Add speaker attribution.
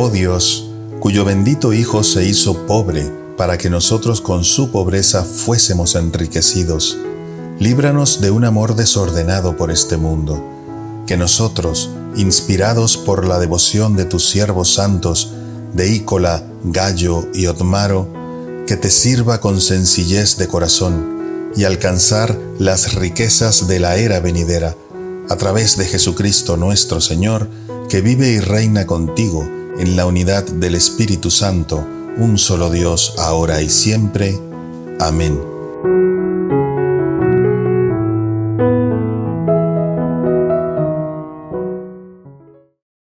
Speaker 1: Oh Dios, cuyo bendito Hijo se hizo pobre para que nosotros con su pobreza fuésemos enriquecidos, líbranos de un amor desordenado por este mundo, que nosotros, inspirados por la devoción de tus siervos santos, de Ícola, Gallo y Otmaro, que te sirva con sencillez de corazón y alcanzar las riquezas de la era venidera, a través de Jesucristo nuestro Señor, que vive y reina contigo en la unidad del Espíritu Santo, un solo Dios, ahora y siempre. Amén.